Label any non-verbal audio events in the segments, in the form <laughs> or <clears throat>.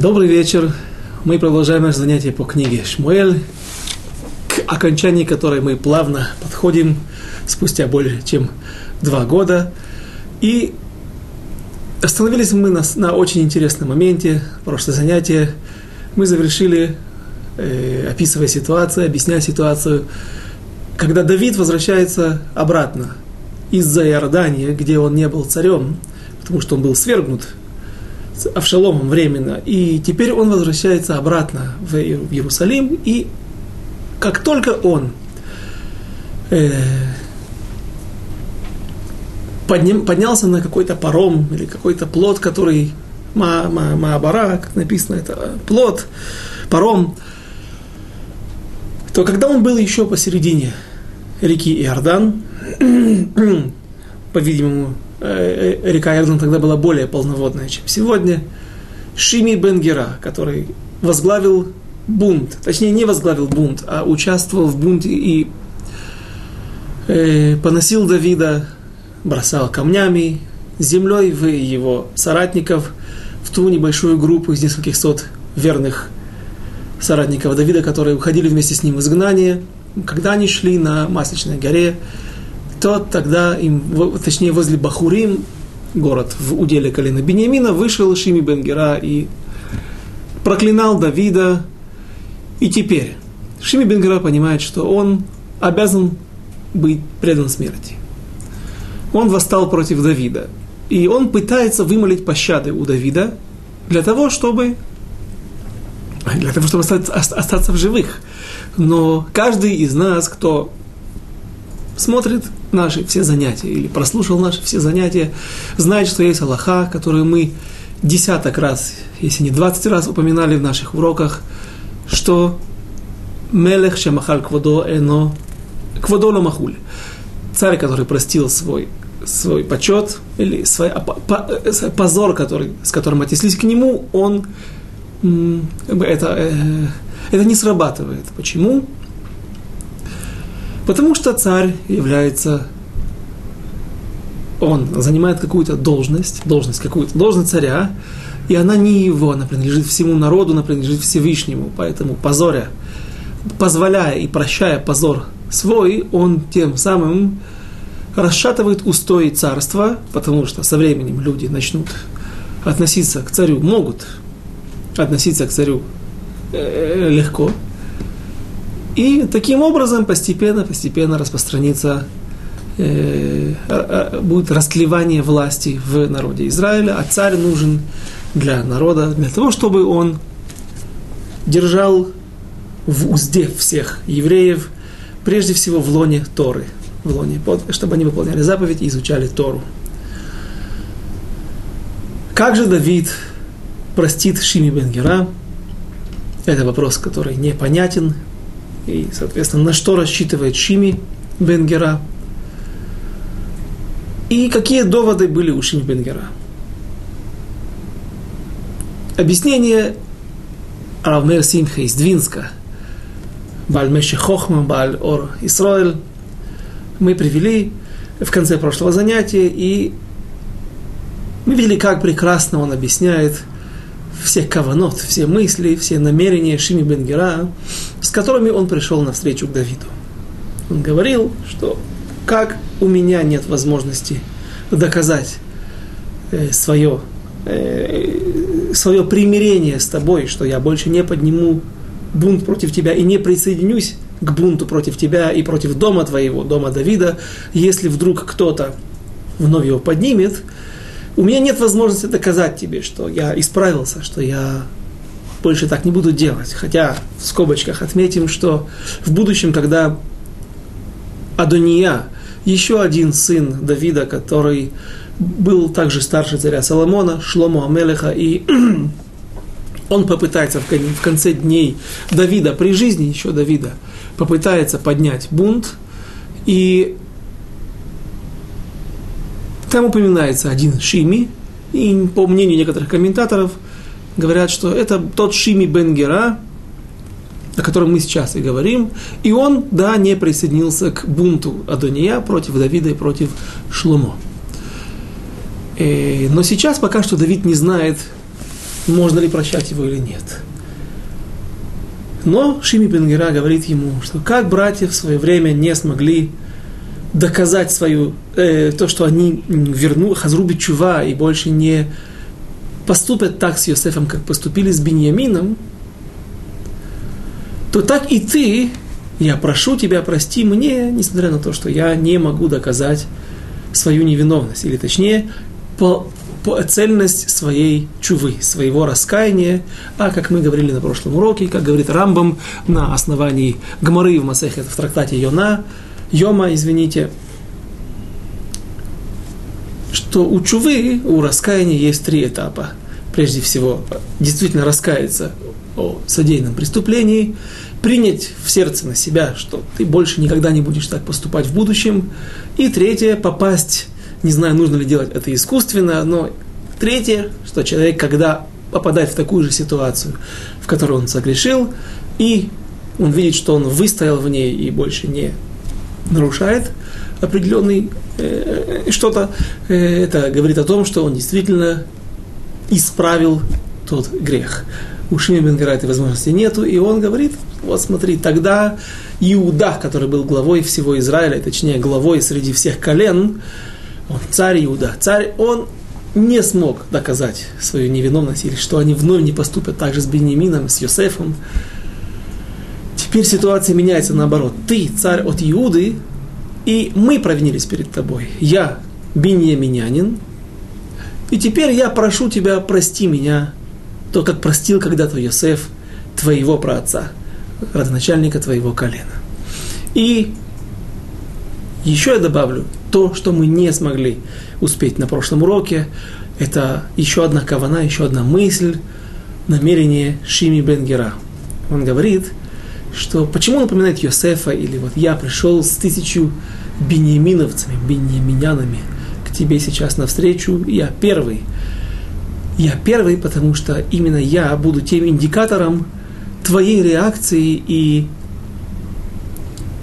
Добрый вечер. Мы продолжаем наше занятие по книге Шмуэль, к окончанию которой мы плавно подходим спустя более чем два года. И остановились мы на, на очень интересном моменте. Прошлое занятие мы завершили, э, описывая ситуацию, объясняя ситуацию, когда Давид возвращается обратно из-за Иордания, где он не был царем, потому что он был свергнут с Авшаломом временно, и теперь он возвращается обратно в Иерусалим, и как только он э, подним, поднялся на какой-то паром или какой-то плод, который ма, ма, Маабара, как написано, это плод, паром, то когда он был еще посередине реки Иордан, <clears throat> по-видимому, Э, э, река Иордан тогда была более полноводная, чем сегодня. Шими Бенгера, который возглавил бунт, точнее не возглавил бунт, а участвовал в бунте и э, поносил Давида, бросал камнями, землей в его соратников, в ту небольшую группу из нескольких сот верных соратников Давида, которые уходили вместе с ним в изгнание, когда они шли на Масличной горе, то тогда им, точнее возле Бахурим, город в уделе колена Бениамина, вышел Шими Бенгера и проклинал Давида. И теперь Шими Бенгера понимает, что он обязан быть предан смерти. Он восстал против Давида. И он пытается вымолить пощады у Давида для того, чтобы для того, чтобы остаться, остаться в живых. Но каждый из нас, кто смотрит наши все занятия или прослушал наши все занятия, знает, что есть Аллаха, которую мы десяток раз, если не двадцать раз упоминали в наших уроках, что Мелех Шамахаль Квадо Эно Квадо Махуль. Царь, который простил свой, свой почет или свой э, позор, который, с которым отнеслись к нему, он это, э, это не срабатывает. Почему? Потому что царь является, он занимает какую-то должность, должность какую-то, должность царя, и она не его, она принадлежит всему народу, она принадлежит Всевышнему. Поэтому позоря, позволяя и прощая позор свой, он тем самым расшатывает устои царства, потому что со временем люди начнут относиться к царю, могут относиться к царю э, легко, и таким образом постепенно, постепенно распространится, э, э, будет расклевание власти в народе Израиля, а царь нужен для народа, для того, чтобы он держал в узде всех евреев, прежде всего в лоне Торы, в лоне, чтобы они выполняли заповедь и изучали Тору. Как же Давид простит Шими Бенгера? Это вопрос, который непонятен, и, соответственно, на что рассчитывает Шими Бенгера. И какие доводы были у Шими Бенгера. Объяснение Равмер Симха из Двинска, Бальмеши Хохма, Баль Ор Исраэль, мы привели в конце прошлого занятия, и мы видели, как прекрасно он объясняет все каванот, все мысли, все намерения Шими Бенгера, с которыми он пришел навстречу к Давиду. Он говорил, что как у меня нет возможности доказать э, свое, э, свое примирение с тобой, что я больше не подниму бунт против тебя и не присоединюсь к бунту против тебя и против дома твоего, дома Давида, если вдруг кто-то вновь его поднимет, у меня нет возможности доказать тебе, что я исправился, что я больше так не буду делать. Хотя в скобочках отметим, что в будущем, когда Адония, еще один сын Давида, который был также старше царя Соломона, Шлому Амелеха, и <clears throat> он попытается в конце дней Давида, при жизни еще Давида, попытается поднять бунт, и там упоминается один Шими, и по мнению некоторых комментаторов, говорят, что это тот Шими Бенгера, о котором мы сейчас и говорим, и он, да, не присоединился к бунту Адония против Давида и против Шлумо. Э, но сейчас пока что Давид не знает, можно ли прощать его или нет. Но Шими Бенгера говорит ему, что как братья в свое время не смогли доказать свою, э, то, что они верну, хазрубит чува и больше не поступят так с Йосефом, как поступили с Беньямином, то так и ты, я прошу тебя, прости мне, несмотря на то, что я не могу доказать свою невиновность, или точнее, по, по цельность своей чувы, своего раскаяния, а как мы говорили на прошлом уроке, как говорит Рамбам на основании Гмары в Масехе, в трактате Йона, Йома, извините, что у чувы, у раскаяния есть три этапа. Прежде всего, действительно раскаяться о содеянном преступлении, принять в сердце на себя, что ты больше никогда не будешь так поступать в будущем. И третье, попасть, не знаю, нужно ли делать это искусственно, но третье, что человек, когда попадает в такую же ситуацию, в которой он согрешил, и он видит, что он выстоял в ней и больше не нарушает определенный э, что-то, э, это говорит о том, что он действительно исправил тот грех. У Шими Бенгара этой возможности нету, и он говорит, вот смотри, тогда Иуда, который был главой всего Израиля, точнее главой среди всех колен, он царь Иуда, царь, он не смог доказать свою невиновность, или что они вновь не поступят так же с Беньямином, с Йосефом. Теперь ситуация меняется наоборот. Ты царь от Иуды, и мы провинились перед тобой. Я беньяминянин, и теперь я прошу тебя, прости меня, то, как простил когда-то Йосеф твоего праотца, родоначальника твоего колена. И еще я добавлю, то, что мы не смогли успеть на прошлом уроке, это еще одна кавана, еще одна мысль, намерение Шими Бенгера. Он говорит, что почему он напоминает Йосефа, или вот я пришел с тысячу беньяминовцами, беньяминянами к тебе сейчас навстречу, я первый. Я первый, потому что именно я буду тем индикатором твоей реакции и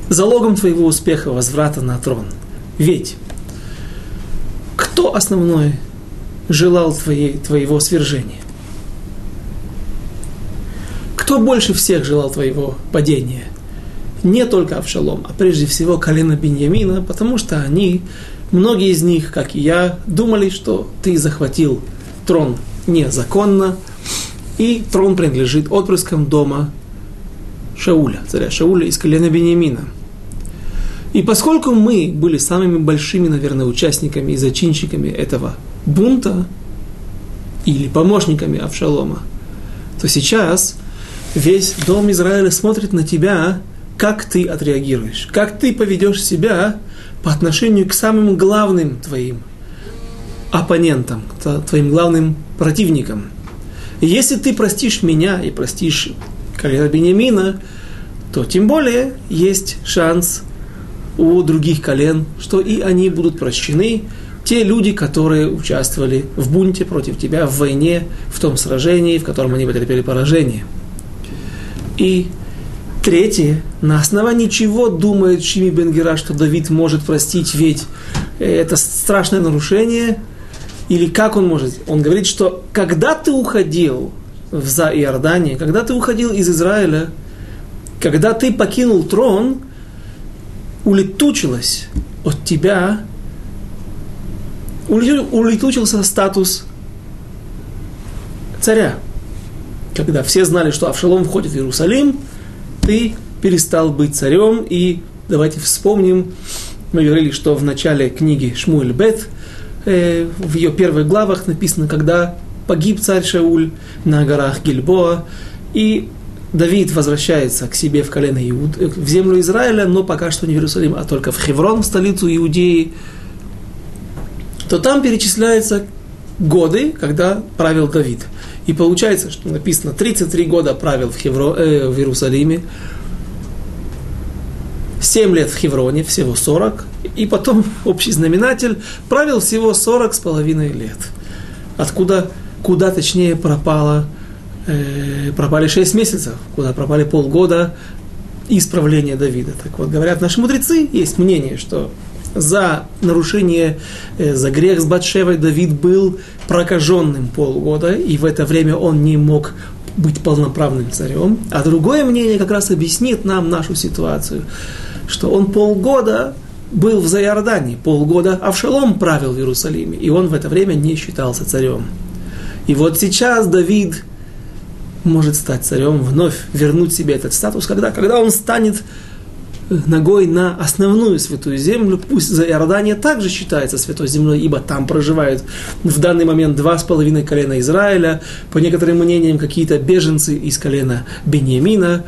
залогом твоего успеха возврата на трон. Ведь кто основной желал твоей, твоего свержения? Кто больше всех желал твоего падения? Не только Авшалом, а прежде всего колено Беньямина, потому что они, многие из них, как и я, думали, что ты захватил трон незаконно, и трон принадлежит отпрыскам дома Шауля, царя Шауля из колена Беньямина. И поскольку мы были самыми большими, наверное, участниками и зачинщиками этого бунта, или помощниками Авшалома, то сейчас весь дом Израиля смотрит на тебя, как ты отреагируешь, как ты поведешь себя по отношению к самым главным твоим оппонентам, твоим главным противникам. Если ты простишь меня и простишь колена Бениамина, то тем более есть шанс у других колен, что и они будут прощены, те люди, которые участвовали в бунте против тебя, в войне, в том сражении, в котором они потерпели поражение – и третье, на основании чего думает Шими Бенгера, что Давид может простить, ведь это страшное нарушение, или как он может? Он говорит, что когда ты уходил в за Иордание, когда ты уходил из Израиля, когда ты покинул трон, улетучилось от тебя, улетучился статус царя когда все знали, что Авшалом входит в Иерусалим, ты перестал быть царем. И давайте вспомним, мы говорили, что в начале книги Шмуэль Бет, э, в ее первых главах написано, когда погиб царь Шауль на горах Гильбоа, и Давид возвращается к себе в колено Иуд, э, в землю Израиля, но пока что не в Иерусалим, а только в Хеврон, в столицу Иудеи, то там перечисляются годы, когда правил Давид – и получается, что написано 33 года правил в, Хевро, э, в Иерусалиме, 7 лет в Хевроне, всего 40, и потом <laughs> общий знаменатель правил всего 40 с половиной лет. Откуда, куда точнее пропало, э, пропали 6 месяцев, куда пропали полгода исправления Давида. Так вот, говорят наши мудрецы, есть мнение, что За нарушение, э, за грех с Батшевой Давид был прокаженным полгода, и в это время он не мог быть полноправным царем. А другое мнение как раз объяснит нам нашу ситуацию, что он полгода был в Зайордане, полгода Авшалом правил в Иерусалиме, и он в это время не считался царем. И вот сейчас Давид может стать царем, вновь вернуть себе этот статус, когда, когда он станет ногой на основную святую землю, пусть за Иордания также считается святой землей, ибо там проживают в данный момент два с половиной колена Израиля, по некоторым мнениям какие-то беженцы из колена Бениамина.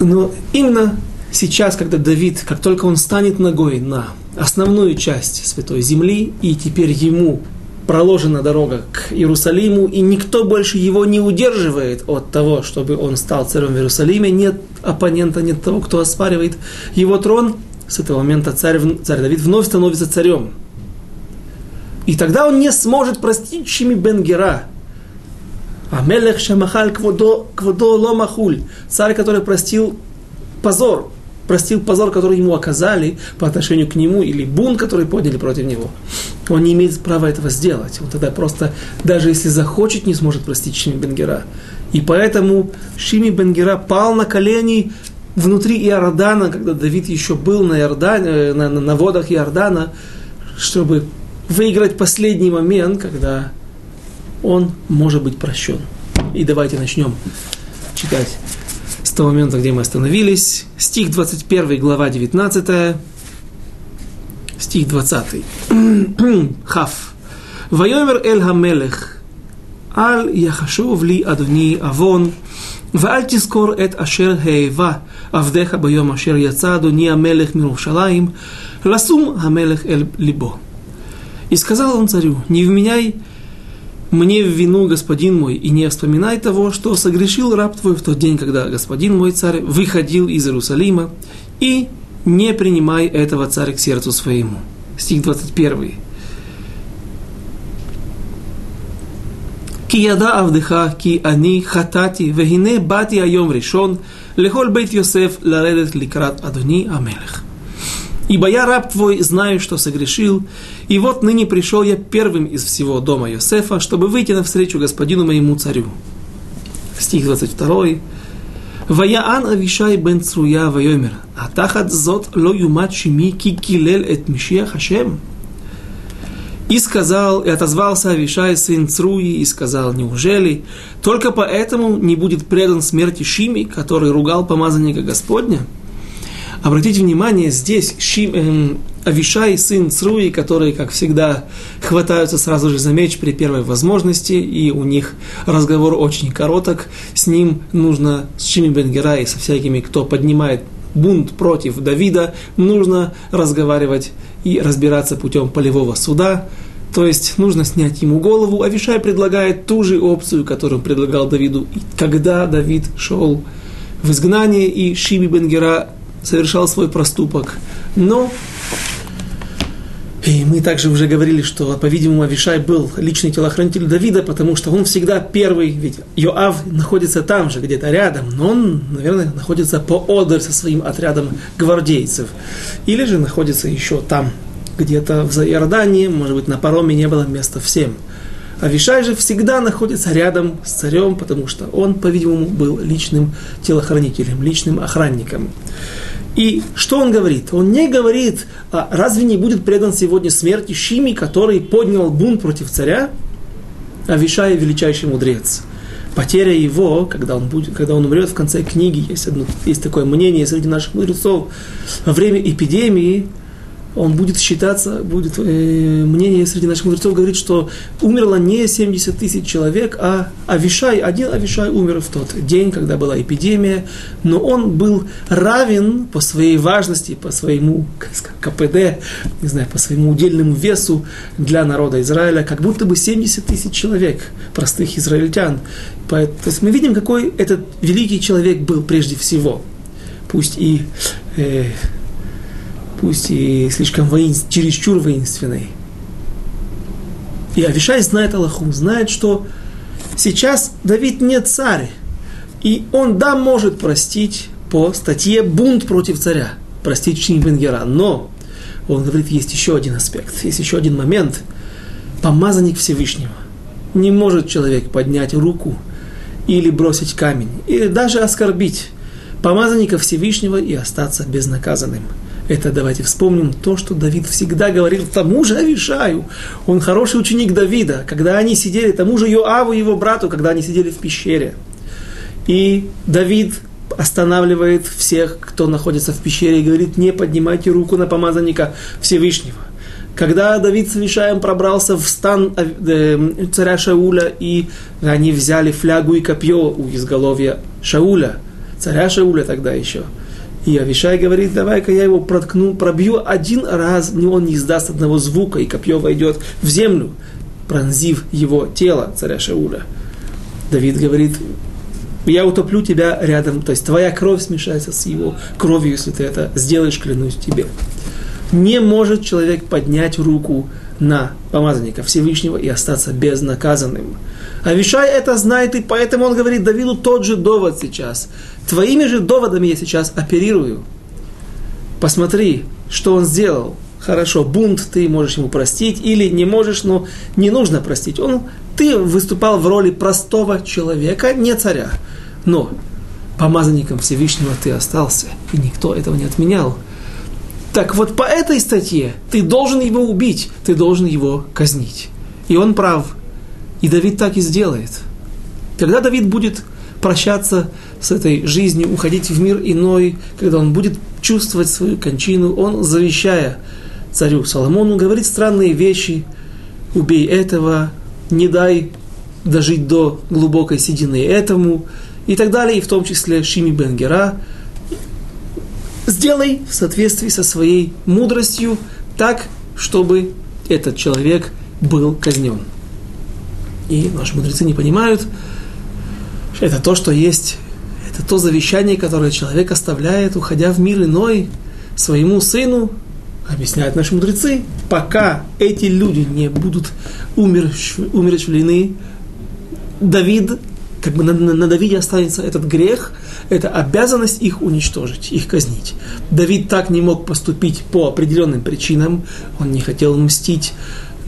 Но именно сейчас, когда Давид, как только он станет ногой на основную часть святой земли, и теперь ему проложена дорога к Иерусалиму, и никто больше его не удерживает от того, чтобы он стал царем в Иерусалиме. Нет оппонента, нет того, кто оспаривает его трон. С этого момента царь, царь Давид вновь становится царем. И тогда он не сможет простить Шими Бенгера. Амелех Шамахаль Кводо, кводо Ломахуль. Царь, который простил позор, простил позор, который ему оказали по отношению к нему, или бунт, который подняли против него. Он не имеет права этого сделать. Он тогда просто, даже если захочет, не сможет простить Шими Бенгера. И поэтому Шими Бенгера пал на колени внутри Иордана, когда Давид еще был на, Иордане, э, на, на, на водах Иордана, чтобы выиграть последний момент, когда он может быть прощен. И давайте начнем читать того момента, где мы остановились. Стих 21, глава 19, стих 20. <clears throat> Хав. ויאמר אל המלך, אל יחשוב לי אדוני עוון, ואל תזכור את אשר האבה עבדיך ביום אשר יצא אדוני המלך מירושלים, לשום המלך אל ליבו. И сказал он царю, не вменяй мне в вину, господин мой, и не вспоминай того, что согрешил раб твой в тот день, когда господин мой царь выходил из Иерусалима, и не принимай этого царя к сердцу своему. Стих 21. Кияда авдыха, ки они хатати, вегине бати айом решен, лехоль бейт Йосеф ларедет ликрат адуни амелех. Ибо я раб твой, знаю, что согрешил, и вот ныне пришел я первым из всего дома Йосефа, чтобы выйти навстречу господину моему царю. Стих 22. ויען אבישי בן צרויה ויאמר, התחת זאת לא יומת שמי כי קילל את משיח השם? И сказал, и отозвался Авишай, сын Цруи, и сказал, неужели только поэтому не будет предан смерти Шими, который ругал помазанника Господня? Обратите внимание, здесь Шим, э, Авишай, сын Цруи, которые, как всегда, хватаются сразу же за меч при первой возможности, и у них разговор очень короток. С ним нужно, с Шими Бенгера и со всякими, кто поднимает бунт против Давида, нужно разговаривать и разбираться путем полевого суда. То есть нужно снять ему голову. Авишай предлагает ту же опцию, которую предлагал Давиду, когда Давид шел в изгнание, и Шиби Бенгера совершал свой проступок. Но и мы также уже говорили, что, по-видимому, Авишай был личный телохранитель Давида, потому что он всегда первый, ведь Йоав находится там же, где-то рядом, но он, наверное, находится поодаль со своим отрядом гвардейцев. Или же находится еще там, где-то в Иордании, может быть, на пароме не было места всем. Авишай же всегда находится рядом с царем, потому что он, по-видимому, был личным телохранителем, личным охранником. И что он говорит? Он не говорит, а разве не будет предан сегодня смерти Шими, который поднял бунт против царя? Авишай величайший мудрец. Потеря его, когда он, будет, когда он умрет в конце книги, есть, одно, есть такое мнение среди наших мудрецов, во время эпидемии он будет считаться, будет э, мнение среди наших мудрецов говорит, что умерло не 70 тысяч человек, а Авишай, один Авишай умер в тот день, когда была эпидемия, но он был равен по своей важности, по своему <laughs> КПД, не знаю, по своему удельному весу для народа Израиля, как будто бы 70 тысяч человек, простых израильтян. То есть мы видим, какой этот великий человек был прежде всего. Пусть и э, пусть и слишком воинств, чересчур воинственной. И Авишай знает Аллаху, знает, что сейчас Давид не царь, и он, да, может простить по статье «Бунт против царя», простить Шим Бенгера. Но он говорит, есть еще один аспект, есть еще один момент. Помазанник Всевышнего. Не может человек поднять руку или бросить камень, или даже оскорбить помазанника Всевышнего и остаться безнаказанным. Это давайте вспомним то, что Давид всегда говорил тому же Авишаю. Он хороший ученик Давида, когда они сидели, тому же Йоаву, его брату, когда они сидели в пещере. И Давид останавливает всех, кто находится в пещере, и говорит, не поднимайте руку на помазанника Всевышнего. Когда Давид с Вишаем пробрался в стан э, царя Шауля, и они взяли флягу и копье у изголовья Шауля, царя Шауля тогда еще, и Авишай говорит, давай-ка я его проткну, пробью один раз, он не издаст одного звука, и копье войдет в землю, пронзив его тело, царя Шауля. Давид говорит, я утоплю тебя рядом, то есть твоя кровь смешается с его кровью, если ты это сделаешь, клянусь тебе. Не может человек поднять руку на помазанника Всевышнего и остаться безнаказанным. Авишай это знает, и поэтому он говорит Давиду тот же довод сейчас. Твоими же доводами я сейчас оперирую. Посмотри, что он сделал. Хорошо, бунт ты можешь ему простить или не можешь, но не нужно простить. Он, ты выступал в роли простого человека, не царя. Но помазанником Всевышнего ты остался, и никто этого не отменял. Так вот по этой статье ты должен его убить, ты должен его казнить. И он прав. И Давид так и сделает. Когда Давид будет прощаться с этой жизнью, уходить в мир иной, когда он будет чувствовать свою кончину, он, завещая царю Соломону, говорит странные вещи, убей этого, не дай дожить до глубокой седины этому, и так далее, и в том числе Шими Бенгера. Сделай в соответствии со своей мудростью так, чтобы этот человек был казнен. И наши мудрецы не понимают, что это то, что есть, это то завещание, которое человек оставляет, уходя в мир иной, своему сыну, объясняют наши мудрецы, пока эти люди не будут умерщвлены, Давид как бы на, на, на Давиде останется этот грех, это обязанность их уничтожить, их казнить. Давид так не мог поступить по определенным причинам, он не хотел мстить,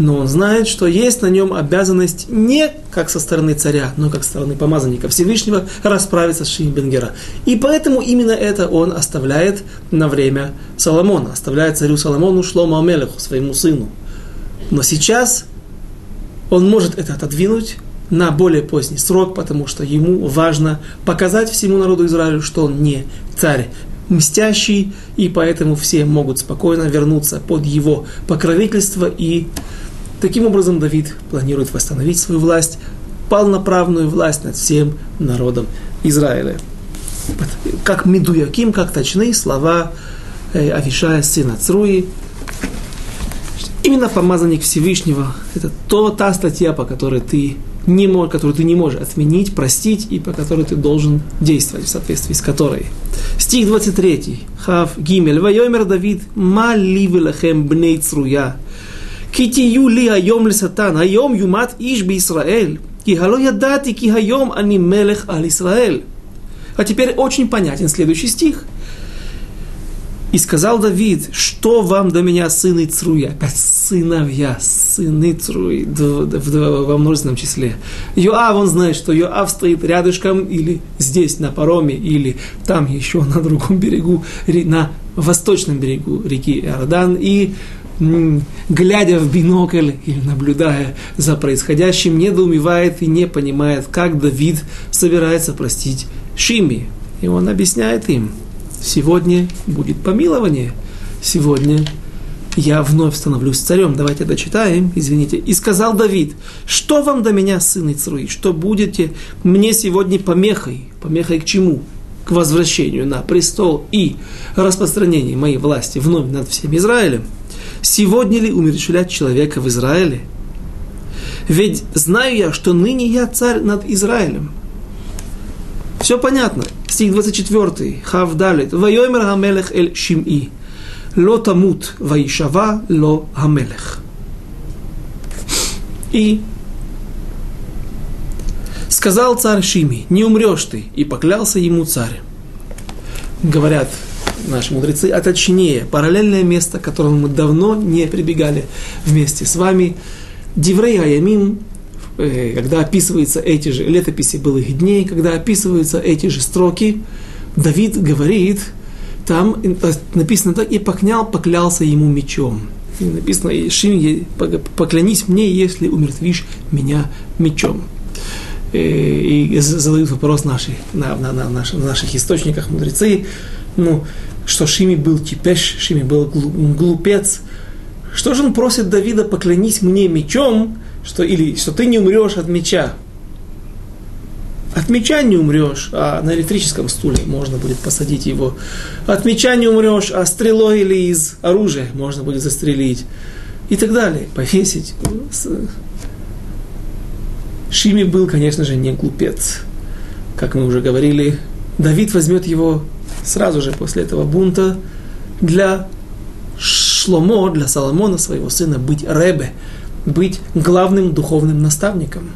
но он знает, что есть на нем обязанность не как со стороны царя, но как со стороны помазанника Всевышнего расправиться с Шиим Бенгера. И поэтому именно это он оставляет на время Соломона, оставляет царю Соломону Шлома Амелеху, своему сыну. Но сейчас он может это отодвинуть, на более поздний срок, потому что ему важно показать всему народу Израилю, что он не царь мстящий, и поэтому все могут спокойно вернуться под его покровительство, и таким образом Давид планирует восстановить свою власть, полноправную власть над всем народом Израиля. Как Медуяким, как точные слова э, Авишая, сына Цруи, Именно помазанник Всевышнего – это то, та статья, по которой ты не можешь, которую ты не можешь отменить, простить, и по которой ты должен действовать, в соответствии с которой. Стих 23. Хав Гимель. Вайомер Давид. Ма ли велахем бней цруя. Китию ли айом лесатан. Айом юмат иш би Исраэль. Ки хало ядати ки хайом ани мелех аль Исраэль. А теперь очень понятен следующий стих – и сказал Давид, что вам до меня сыны Цруя? Опять сыновья, сыны Цруи, во множественном числе. Йоав, он знает, что Йоав стоит рядышком или здесь на пароме, или там еще на другом берегу, на восточном берегу реки Иордан, и глядя в бинокль или наблюдая за происходящим, недоумевает и не понимает, как Давид собирается простить Шими. И он объясняет им – Сегодня будет помилование. Сегодня я вновь становлюсь царем. Давайте дочитаем, извините. И сказал Давид, что вам до меня, сын Ицруи, что будете мне сегодня помехой? Помехой к чему? К возвращению на престол и распространению моей власти вновь над всем Израилем. Сегодня ли умерщвлять человека в Израиле? Ведь знаю я, что ныне я царь над Израилем. Все понятно. Стих 24. Хав далит. Вайомер хамелех эль шим'i. Ло тамут ваишава ло хамелех. И сказал царь Шими, не умрешь ты, и поклялся ему царь. говорят наши мудрецы, а точнее, параллельное место, к которому мы давно не прибегали вместе с вами, Диврей Аямим, когда описываются эти же летописи былых дней, когда описываются эти же строки, Давид говорит, там э, написано так, и покнял, поклялся ему мечом. И написано, Шим, поклянись мне, если умертвишь меня мечом. Э, и задают вопрос наши, на, на, на, на наших источниках мудрецы, ну, что Шими был типеш, Шими был глупец. Что же он просит Давида, поклянись мне мечом, что, или что ты не умрешь от меча. От меча не умрешь, а на электрическом стуле можно будет посадить его. От меча не умрешь, а стрелой или из оружия можно будет застрелить. И так далее. Повесить. Шими был, конечно же, не глупец. Как мы уже говорили, Давид возьмет его сразу же после этого бунта для Шломо, для Соломона, своего сына, быть ребе, быть главным духовным наставником.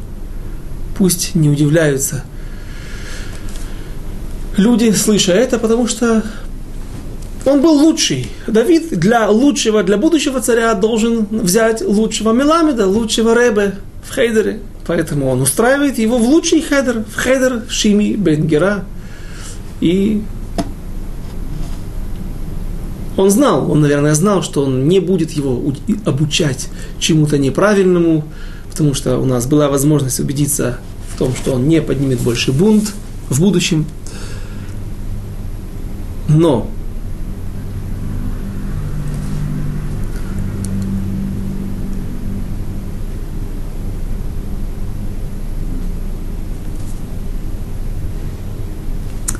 Пусть не удивляются люди, слыша это, потому что он был лучший. Давид для лучшего, для будущего царя должен взять лучшего Меламеда, лучшего Ребе в хедере. Поэтому он устраивает его в лучший хедер, в хедер Шими бен Гера. И он знал, он, наверное, знал, что он не будет его обучать чему-то неправильному, потому что у нас была возможность убедиться в том, что он не поднимет больше бунт в будущем. Но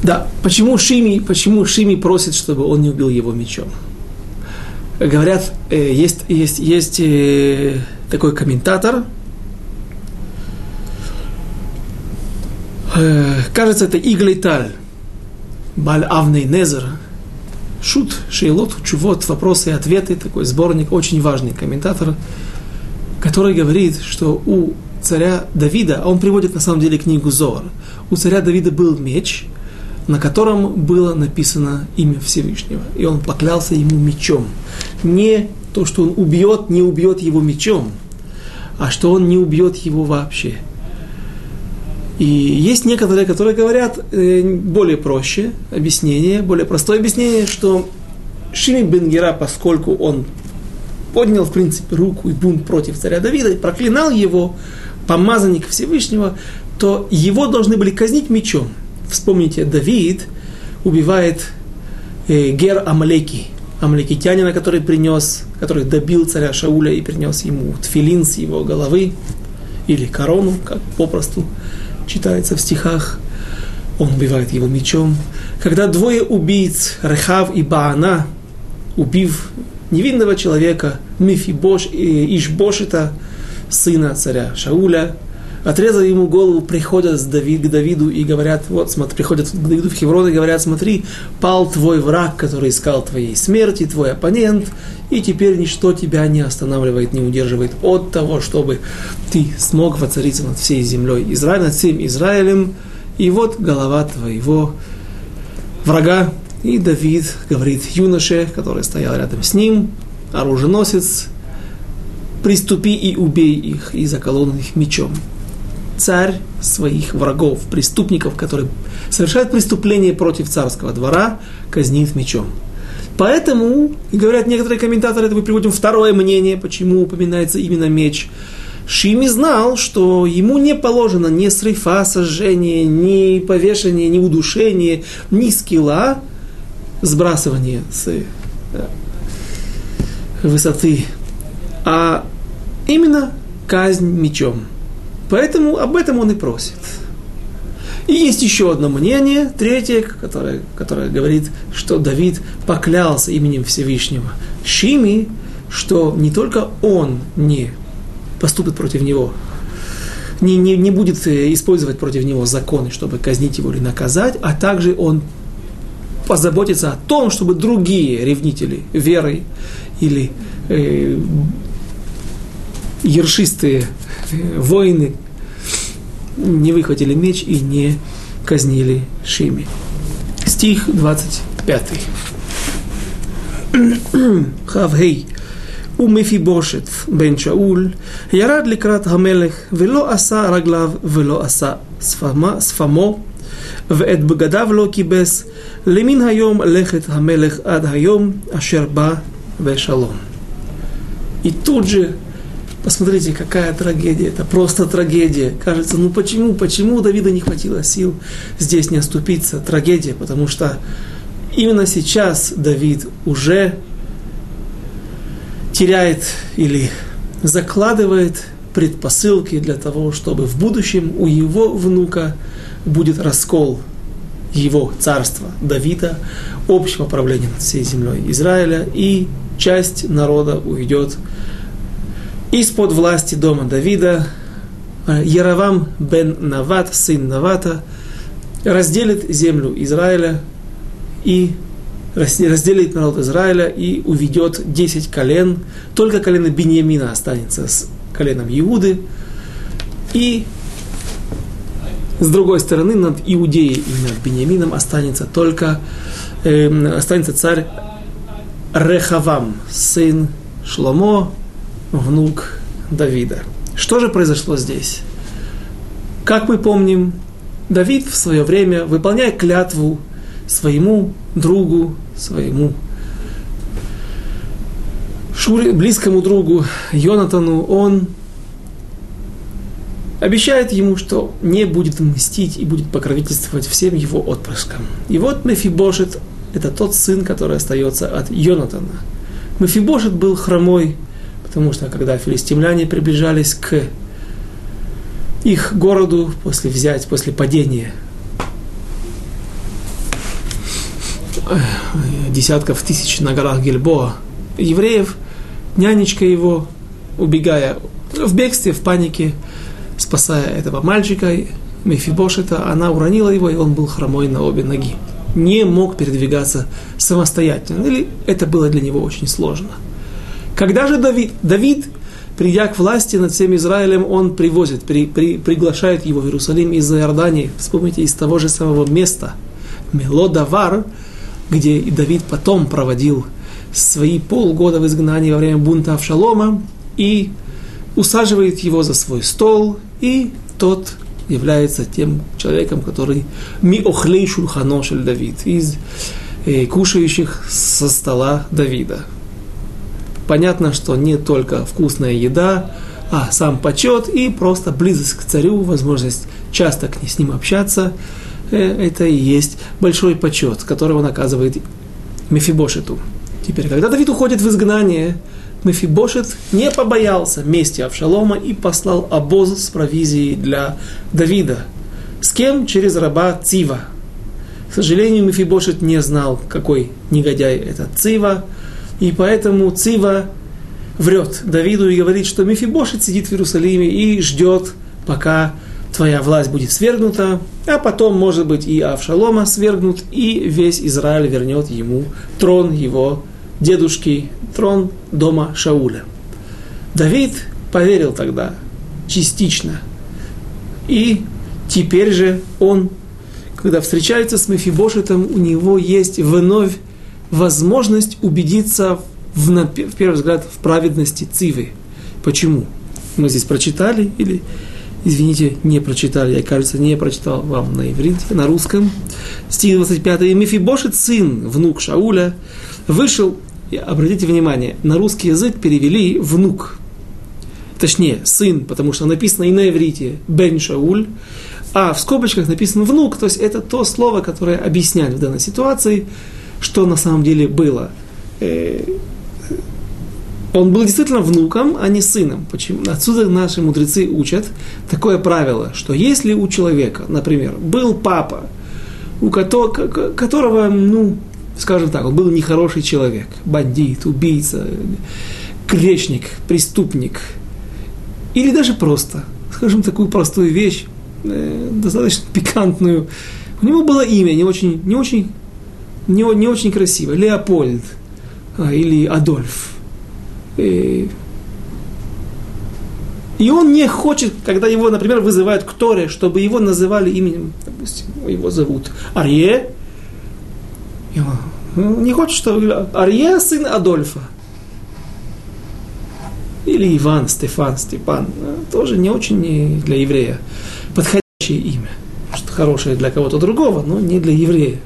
Да, почему Шими, почему Шими просит, чтобы он не убил его мечом? Говорят, э, есть, есть, есть э, такой комментатор, э, кажется, это Иглиталь, Баль Авней Незер, Шут, Шейлот, Чувот, вопросы и ответы, такой сборник, очень важный комментатор, который говорит, что у царя Давида, а он приводит на самом деле книгу Зор, у царя Давида был меч, на котором было написано имя Всевышнего. И он поклялся ему мечом. Не то, что он убьет, не убьет его мечом, а что он не убьет его вообще. И есть некоторые, которые говорят э, более проще объяснение, более простое объяснение, что Шими Бенгера, поскольку он поднял, в принципе, руку и бунт против царя Давида и проклинал его, помазанник Всевышнего, то его должны были казнить мечом – Вспомните, Давид убивает э, Гер Амалеки, амалекитянина, который принес, который добил царя Шауля и принес ему тфилин с его головы, или корону, как попросту читается в стихах. Он убивает его мечом. Когда двое убийц, Рехав и Баана, убив невинного человека, Мифибош и Ишбошита, сына царя Шауля, отрезали ему голову, приходят Давид, к Давиду и говорят, вот, смотри, приходят к Давиду в Хеврон и говорят, смотри, пал твой враг, который искал твоей смерти, твой оппонент, и теперь ничто тебя не останавливает, не удерживает от того, чтобы ты смог воцариться над всей землей Израиля, над всем Израилем, и вот голова твоего врага. И Давид говорит юноше, который стоял рядом с ним, оруженосец, приступи и убей их, и заколон их мечом царь своих врагов, преступников, которые совершают преступление против царского двора, казнит мечом. Поэтому, говорят некоторые комментаторы, это мы приводим второе мнение, почему упоминается именно меч. Шими знал, что ему не положено ни срыфа, сожжение, ни повешение, ни удушение, ни скилла, сбрасывание с э, высоты, а именно казнь мечом – Поэтому об этом он и просит. И есть еще одно мнение, третье, которое, которое говорит, что Давид поклялся именем Всевышнего Шими, что не только он не поступит против него, не, не, не будет э, использовать против него законы, чтобы казнить его или наказать, а также он позаботится о том, чтобы другие ревнители верой или э, ершистые воины не выхватили меч и не казнили Шими. Стих 20. пятый. Хавгей. ומפיבושת בן שאול ירד לקראת המלך ולא עשה רגליו ולא עשה שפמו ואת בגדיו לא כיבס למין היום לכת המלך עד היום אשר בא בשלום. И тут же, посмотрите, какая трагедия, это просто трагедия. Кажется, ну почему, почему у Давида не хватило сил здесь не оступиться? Трагедия, потому что именно сейчас Давид уже теряет или закладывает предпосылки для того, чтобы в будущем у его внука будет раскол его царства Давида, общего правления над всей землей Израиля, и часть народа уйдет из-под власти дома Давида. Яровам бен Нават, сын Навата, разделит землю Израиля и разделит народ Израиля и уведет 10 колен. Только колено Беньямина останется с коленом Иуды. И с другой стороны, над Иудеей и над Беньямином останется только э, останется царь Рехавам, сын Шломо, внук Давида. Что же произошло здесь? Как мы помним, Давид в свое время, выполняя клятву своему другу, своему Шуре, близкому другу Йонатану, он обещает ему, что не будет мстить и будет покровительствовать всем его отпрыскам. И вот Мефибошет – это тот сын, который остается от Йонатана. Мефибошет был хромой, потому что когда филистимляне приближались к их городу после взять, после падения десятков тысяч на горах Гильбоа евреев, нянечка его, убегая в бегстве, в панике, спасая этого мальчика, Мефибошета, она уронила его, и он был хромой на обе ноги. Не мог передвигаться самостоятельно, или это было для него очень сложно. Когда же Давид, Давид придя к власти над всем Израилем, он привозит, при, при, приглашает его в Иерусалим из Иордании, вспомните, из того же самого места, Мелодавар, где Давид потом проводил свои полгода в изгнании во время бунта Авшалома, и усаживает его за свой стол, и тот является тем человеком, который миохлей шульханошель Давид, из э, кушающих со стола Давида. Понятно, что не только вкусная еда, а сам почет и просто близость к царю, возможность часто с ним общаться – Э, это и есть большой почет, который он оказывает Мефибошету. Теперь, когда Давид уходит в изгнание, Мефибошет не побоялся мести Авшалома и послал обоз с провизией для Давида. С кем? Через раба Цива. К сожалению, Мефибошет не знал, какой негодяй этот Цива, и поэтому Цива врет Давиду и говорит, что Мефибошет сидит в Иерусалиме и ждет, пока твоя власть будет свергнута, а потом, может быть, и Авшалома свергнут, и весь Израиль вернет ему трон его дедушки, трон дома Шауля. Давид поверил тогда частично. И теперь же он, когда встречается с Мефибошетом, у него есть вновь возможность убедиться в, на первый взгляд в праведности Цивы. Почему? Мы здесь прочитали или извините, не прочитали, я, кажется, не прочитал вам на иврите, на русском. Стих 25. Мефибошет, сын, внук Шауля, вышел, обратите внимание, на русский язык перевели внук. Точнее, сын, потому что написано и на иврите Бен Шауль, а в скобочках написано внук, то есть это то слово, которое объясняет в данной ситуации, что на самом деле было. Э, он был действительно внуком, а не сыном. Почему? Отсюда наши мудрецы учат такое правило, что если у человека, например, был папа, у которого, ну, скажем так, он был нехороший человек, бандит, убийца, грешник, преступник, или даже просто, скажем, такую простую вещь, э, достаточно <laughs> пикантную, у него было имя не очень, не очень, не, не очень красивое, Леопольд а, или Адольф и он не хочет, когда его, например, вызывают к Торе, чтобы его называли именем, допустим, его зовут Арье, Ну, не хочет, что Арье сын Адольфа. Или Иван, Стефан, Степан. Ну, тоже не очень для еврея подходящее имя. Что хорошее для кого-то другого, но не для еврея.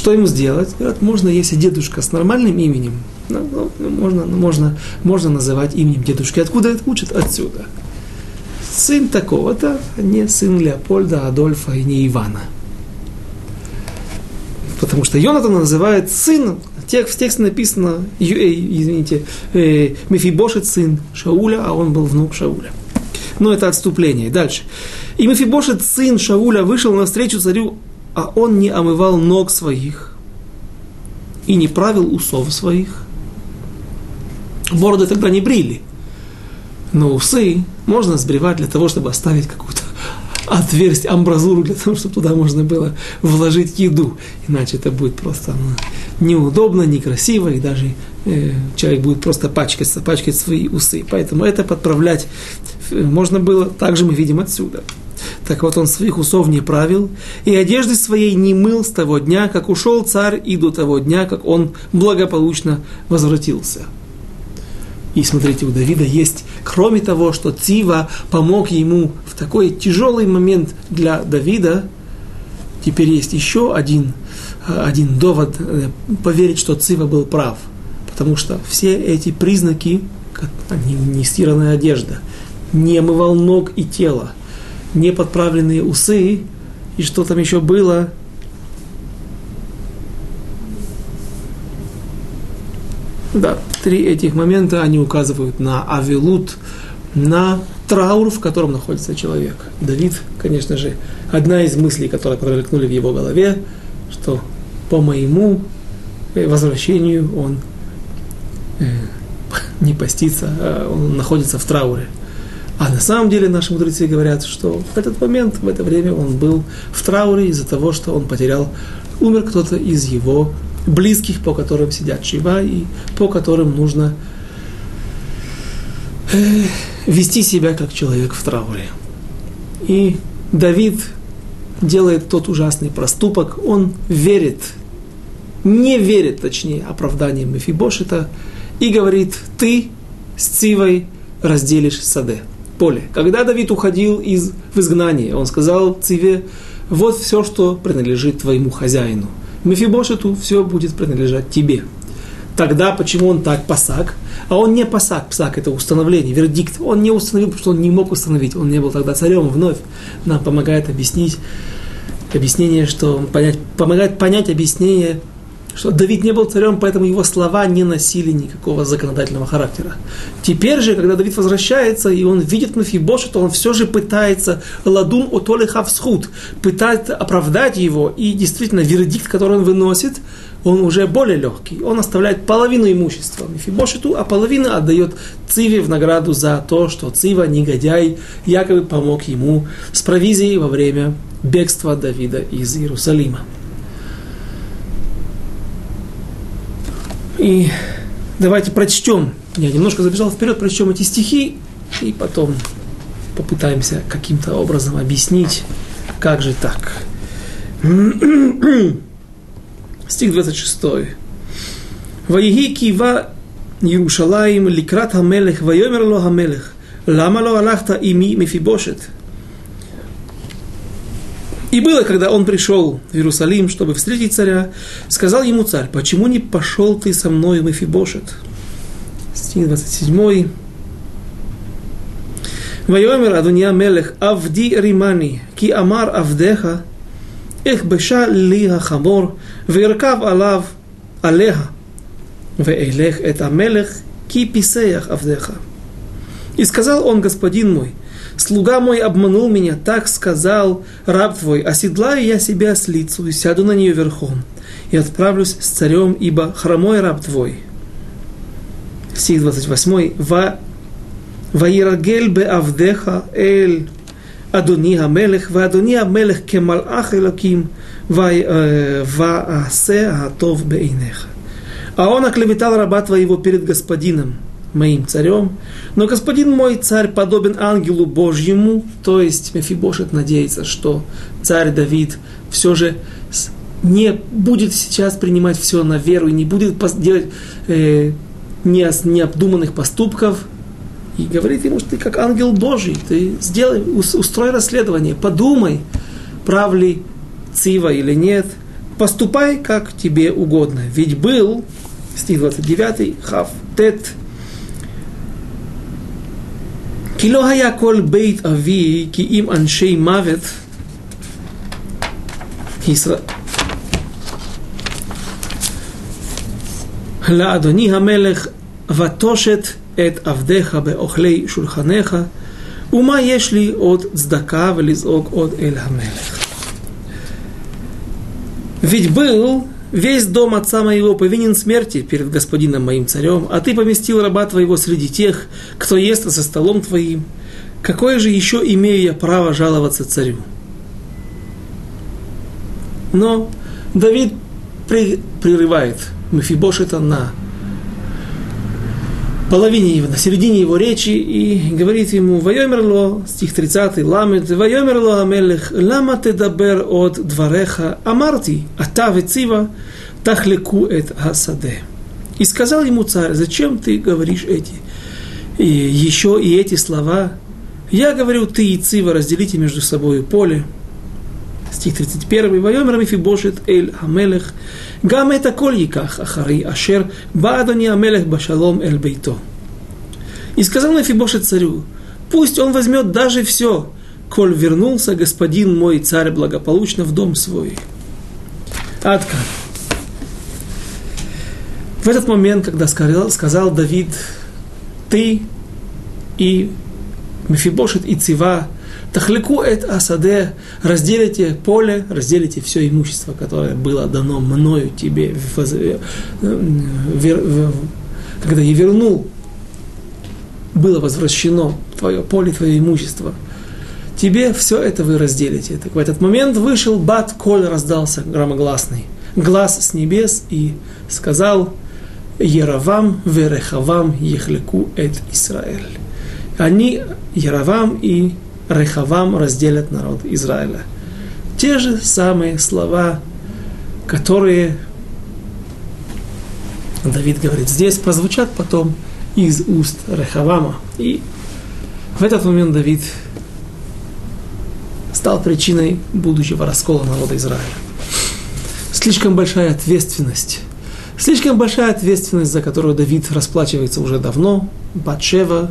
Что ему сделать? Говорят, можно, если дедушка с нормальным именем, ну, ну, можно, можно, можно называть именем дедушки. Откуда это учат? Отсюда. Сын такого-то, а не сын Леопольда, Адольфа и не Ивана. Потому что Йонатан называет текст, в тексте написано, э, извините, э, Мефибошет сын Шауля, а он был внук Шауля. Но это отступление. Дальше. И Мефибошет сын Шауля вышел навстречу царю а он не омывал ног своих и не правил усов своих. Бороды тогда не брили, но усы можно сбривать для того, чтобы оставить какую-то <laughs> отверстие, амбразуру для того, чтобы туда можно было вложить еду. Иначе это будет просто ну, неудобно, некрасиво, и даже э, человек будет просто пачкаться, пачкать свои усы. Поэтому это подправлять э, можно было, также мы видим отсюда. Так вот он своих усов не правил, и одежды своей не мыл с того дня, как ушел царь, и до того дня, как он благополучно возвратился. И смотрите, у Давида есть, кроме того, что Цива помог ему в такой тяжелый момент для Давида, теперь есть еще один, один довод э, поверить, что Цива был прав. Потому что все эти признаки, не, не стиранная одежда, не омывал ног и тело, неподправленные усы, и что там еще было. Да, три этих момента, они указывают на авилут, на траур, в котором находится человек. Давид, конечно же, одна из мыслей, которые промелькнули в его голове, что по моему возвращению он э, <laughs> не постится, а он находится в трауре. А на самом деле наши мудрецы говорят, что в этот момент, в это время он был в трауре из-за того, что он потерял, умер кто-то из его близких, по которым сидят Шива, и по которым нужно э, вести себя как человек в трауре. И Давид делает тот ужасный проступок, он верит, не верит, точнее, оправданием Мефибошета, и говорит, ты с Цивой разделишь саде поле. Когда Давид уходил из, в изгнание, он сказал Циве, вот все, что принадлежит твоему хозяину. Мефибошету все будет принадлежать тебе. Тогда почему он так пасак? А он не пасак, псак это установление, вердикт. Он не установил, потому что он не мог установить, он не был тогда царем вновь. Нам помогает объяснить объяснение, что понять, помогает понять объяснение что Давид не был царем, поэтому его слова не носили никакого законодательного характера. Теперь же, когда Давид возвращается, и он видит Мефибоша, то он все же пытается ладун отолихавсхуд, пытается оправдать его, и действительно вердикт, который он выносит, он уже более легкий. Он оставляет половину имущества Мефибошету, а половину отдает Циве в награду за то, что Цива, негодяй, якобы помог ему с провизией во время бегства Давида из Иерусалима. И давайте прочтем, я немножко забежал вперед, прочтем эти стихи, и потом попытаемся каким-то образом объяснить, как же так. <clears throat> Стих 26. Ваиги кива Иерушалаим ликрат хамелех, вайомер ло хамелех, лама ло алахта ими мефибошет. И было, когда он пришел в Иерусалим, чтобы встретить царя, сказал ему царь, почему не пошел ты со мной в Мефибошет? Стих 27. ויאמר אדוני המלך עבדי רימני, כי אמר עבדך, אחבשה לי החמור וארכב עליו עליה, ואלך את המלך, כי פיסח עבדך. И сказал он, господин мой, «Слуга мой обманул меня, так сказал раб твой, оседлаю я себе ослицу и сяду на нее верхом, и отправлюсь с царем, ибо хромой раб твой». Стих 28. «Ва «Ваирагель бе авдеха эль Адони Амелех, Адони Амелех кемалах элаким, ваасе э, атов бейнеха». А он оклеветал раба твоего перед господином, моим царем, но господин мой царь подобен ангелу Божьему, то есть Мефибошет надеется, что царь Давид все же не будет сейчас принимать все на веру и не будет делать э, необдуманных поступков. И говорит ему, что ты как ангел Божий, ты сделай, устрой расследование, подумай, прав ли Цива или нет, поступай, как тебе угодно. Ведь был, стих 29, Хав Тет, כי לא היה כל בית אבי כי אם אנשי מוות ישראל לאדוני המלך ותושת את עבדיך באוכלי שולחניך ומה יש לי עוד צדקה ולזעוק עוד אל המלך. Ведь был весь дом отца моего повинен смерти перед господином моим царем, а ты поместил раба твоего среди тех, кто ест за столом твоим. Какое же еще имею я право жаловаться царю? Но Давид прерывает Мефибошета на половине его, на середине его речи и говорит ему, «Вайомерло», стих 30, «Ламет, вайомерло амелех, лама тедабер от двореха, амарти, ата вецива, тахлеку эт асаде». И сказал ему царь, «Зачем ты говоришь эти?» И еще и эти слова, «Я говорю, ты и Цива разделите между собой поле» стих 31, «Вайомер Мефибошет эль Амелех, гам это коль яках ахари, ашер баадони Амелех башалом эль бейто». И сказал Мефибошет царю, «Пусть он возьмет даже все, коль вернулся господин мой царь благополучно в дом свой». Адка. В этот момент, когда сказал, сказал Давид, ты и Мефибошет и Цива – Тахлеку эт асаде, разделите поле, разделите все имущество, которое было дано мною тебе, когда я вернул, было возвращено твое поле, твое имущество. Тебе все это вы разделите. Так в этот момент вышел бат, коль раздался громогласный, глаз с небес и сказал, Яровам верехавам ехлеку эт Израиль. Они, Яровам и Рехавам разделят народ Израиля. Те же самые слова, которые Давид говорит здесь, прозвучат потом из уст Рехавама. И в этот момент Давид стал причиной будущего раскола народа Израиля. Слишком большая ответственность. Слишком большая ответственность, за которую Давид расплачивается уже давно. Батшева,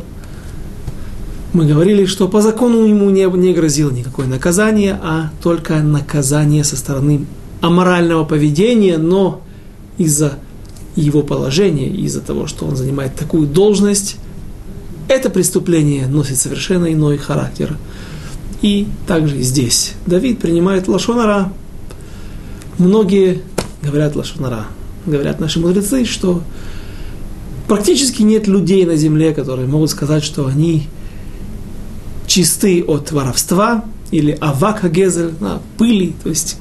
мы говорили, что по закону ему не, не грозило никакое наказание, а только наказание со стороны аморального поведения, но из-за его положения, из-за того, что он занимает такую должность, это преступление носит совершенно иной характер. И также здесь Давид принимает лошонара. Многие говорят лошонара. Говорят наши мудрецы, что практически нет людей на земле, которые могут сказать, что они чисты от воровства, или авака гезель, на пыли, то есть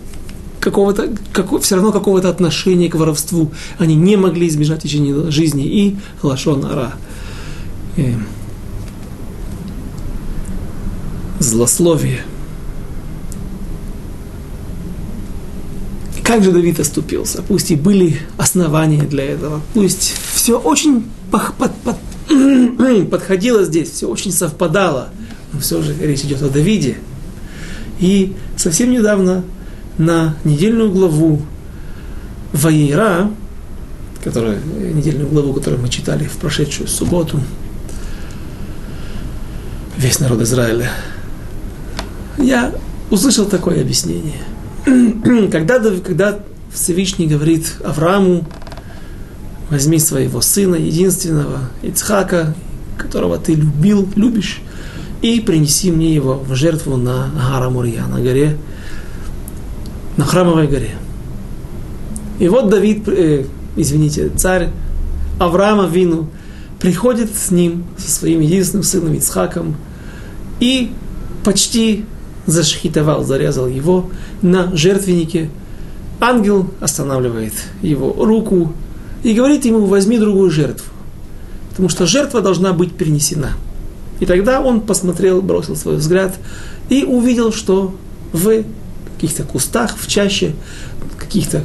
какого-то, как, все равно какого-то отношения к воровству они не могли избежать в течение жизни. И лашон ара. И злословие. Как же Давид оступился? Пусть и были основания для этого. Пусть все очень под, под, <clears throat> подходило здесь, все очень совпадало – но все же речь идет о Давиде. И совсем недавно на недельную главу Ваера, которая, недельную главу, которую мы читали в прошедшую субботу, весь народ Израиля, я услышал такое объяснение. <clears throat> когда, когда Всевышний говорит Аврааму, возьми своего сына, единственного, Ицхака, которого ты любил, любишь, и принеси мне его в жертву на Гара Мурья, на горе, на храмовой горе. И вот Давид, э, извините, царь Авраама Вину приходит с ним, со своим единственным сыном Ицхаком, и почти зашхитовал, зарезал его на жертвеннике. Ангел останавливает его руку и говорит ему, возьми другую жертву, потому что жертва должна быть принесена – и тогда он посмотрел, бросил свой взгляд и увидел, что в каких-то кустах, в чаще, каких-то